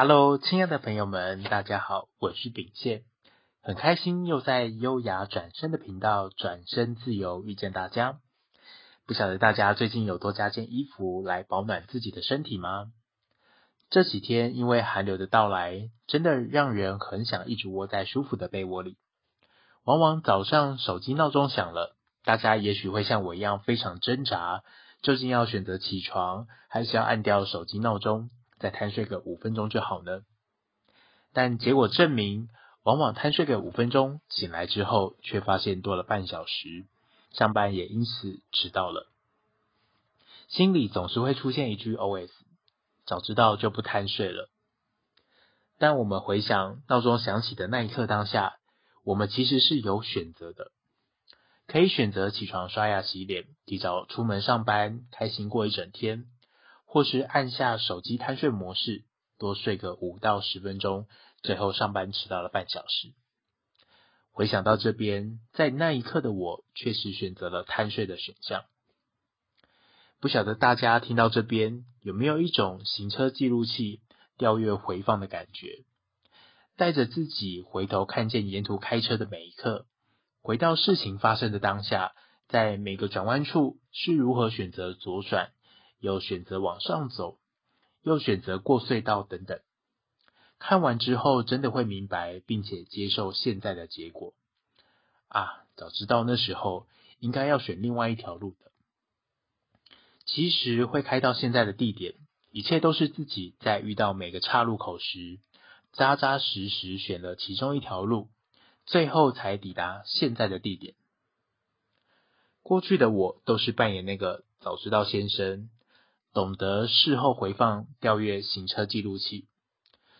Hello，亲爱的朋友们，大家好，我是秉宪，很开心又在优雅转身的频道转身自由遇见大家。不晓得大家最近有多加件衣服来保暖自己的身体吗？这几天因为寒流的到来，真的让人很想一直窝在舒服的被窝里。往往早上手机闹钟响了，大家也许会像我一样非常挣扎，究竟要选择起床，还是要按掉手机闹钟，再贪睡个五分钟就好呢？但结果证明，往往贪睡个五分钟，醒来之后却发现多了半小时，上班也因此迟到了。心里总是会出现一句 OS：早知道就不贪睡了。但我们回想闹钟响起的那一刻当下，我们其实是有选择的，可以选择起床刷牙洗脸，提早出门上班，开心过一整天；或是按下手机贪睡模式，多睡个五到十分钟，最后上班迟到了半小时。回想到这边，在那一刻的我，确实选择了贪睡的选项。不晓得大家听到这边，有没有一种行车记录器调阅回放的感觉？带着自己回头看见沿途开车的每一刻，回到事情发生的当下，在每个转弯处是如何选择左转，又选择往上走，又选择过隧道等等。看完之后，真的会明白，并且接受现在的结果。啊，早知道那时候应该要选另外一条路的。其实会开到现在的地点，一切都是自己在遇到每个岔路口时，扎扎实实选了其中一条路，最后才抵达现在的地点。过去的我都是扮演那个早知道先生，懂得事后回放调阅行车记录器，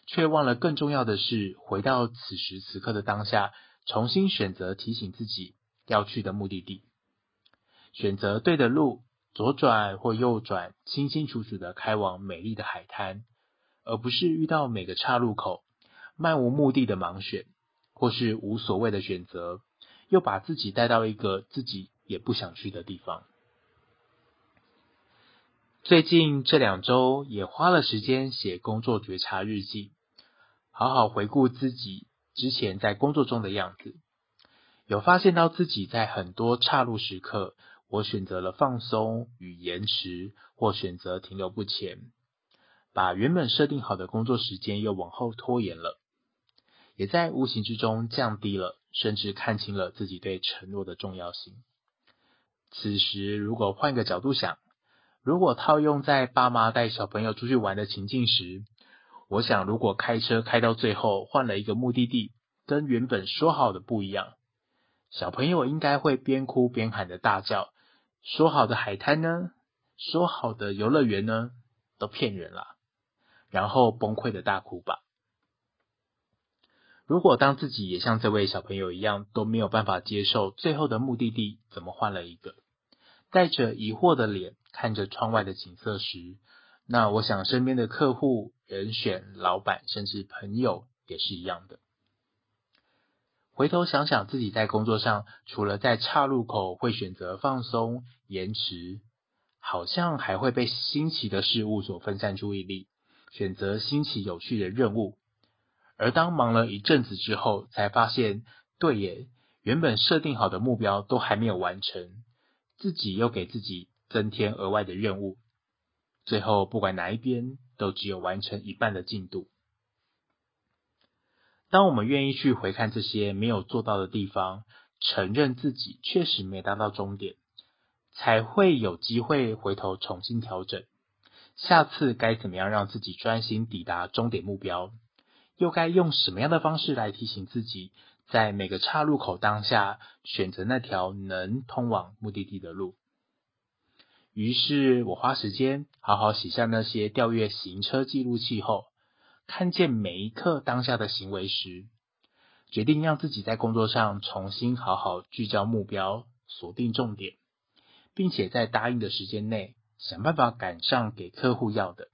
却忘了更重要的是回到此时此刻的当下，重新选择提醒自己要去的目的地，选择对的路，左转或右转，清清楚楚的开往美丽的海滩。而不是遇到每个岔路口漫无目的的盲选，或是无所谓的选择，又把自己带到一个自己也不想去的地方。最近这两周也花了时间写工作觉察日记，好好回顾自己之前在工作中的样子，有发现到自己在很多岔路时刻，我选择了放松与延迟，或选择停留不前。把原本设定好的工作时间又往后拖延了，也在无形之中降低了，甚至看清了自己对承诺的重要性。此时，如果换个角度想，如果套用在爸妈带小朋友出去玩的情境时，我想，如果开车开到最后换了一个目的地，跟原本说好的不一样，小朋友应该会边哭边喊的大叫：“说好的海滩呢？说好的游乐园呢？都骗人啦！”然后崩溃的大哭吧。如果当自己也像这位小朋友一样，都没有办法接受最后的目的地怎么换了一个，带着疑惑的脸看着窗外的景色时，那我想身边的客户、人选、老板，甚至朋友也是一样的。回头想想自己在工作上，除了在岔路口会选择放松、延迟，好像还会被新奇的事物所分散注意力。选择新奇有趣的任务，而当忙了一阵子之后，才发现，对耶，原本设定好的目标都还没有完成，自己又给自己增添额外的任务，最后不管哪一边，都只有完成一半的进度。当我们愿意去回看这些没有做到的地方，承认自己确实没达到终点，才会有机会回头重新调整。下次该怎么样让自己专心抵达终点目标？又该用什么样的方式来提醒自己，在每个岔路口当下选择那条能通往目的地的路？于是我花时间好好写下那些调阅行车记录器后，看见每一刻当下的行为时，决定让自己在工作上重新好好聚焦目标，锁定重点，并且在答应的时间内。想办法赶上给客户要的。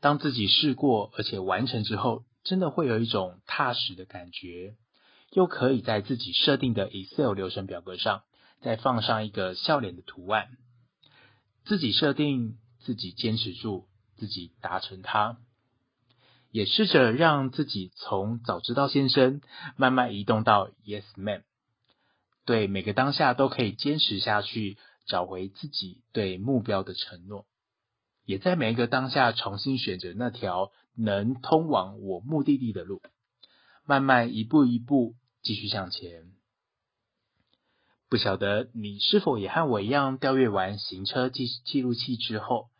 当自己试过而且完成之后，真的会有一种踏实的感觉，又可以在自己设定的 Excel 流程表格上再放上一个笑脸的图案。自己设定，自己坚持住，自己达成它。也试着让自己从早知道先生慢慢移动到 Yes Man，对每个当下都可以坚持下去，找回自己对目标的承诺，也在每一个当下重新选择那条能通往我目的地的路，慢慢一步一步继续向前。不晓得你是否也和我一样，调阅完行车记记录器之后，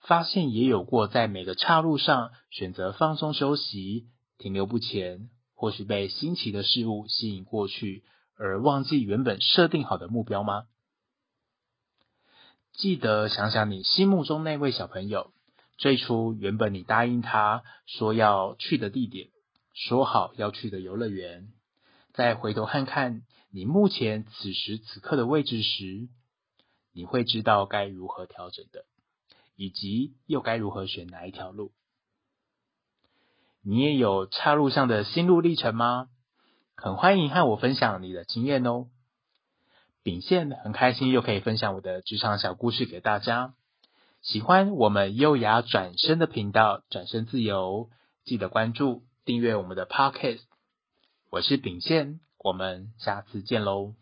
发现也有过在每个岔路上选择放松休息、停留不前，或是被新奇的事物吸引过去，而忘记原本设定好的目标吗？记得想想你心目中那位小朋友，最初原本你答应他说要去的地点，说好要去的游乐园，再回头看看。你目前此时此刻的位置时，你会知道该如何调整的，以及又该如何选哪一条路。你也有岔路上的心路历程吗？很欢迎和我分享你的经验哦。秉宪很开心又可以分享我的职场小故事给大家。喜欢我们优雅转身的频道，转身自由，记得关注订阅我们的 Podcast。我是秉宪。我们下次见喽。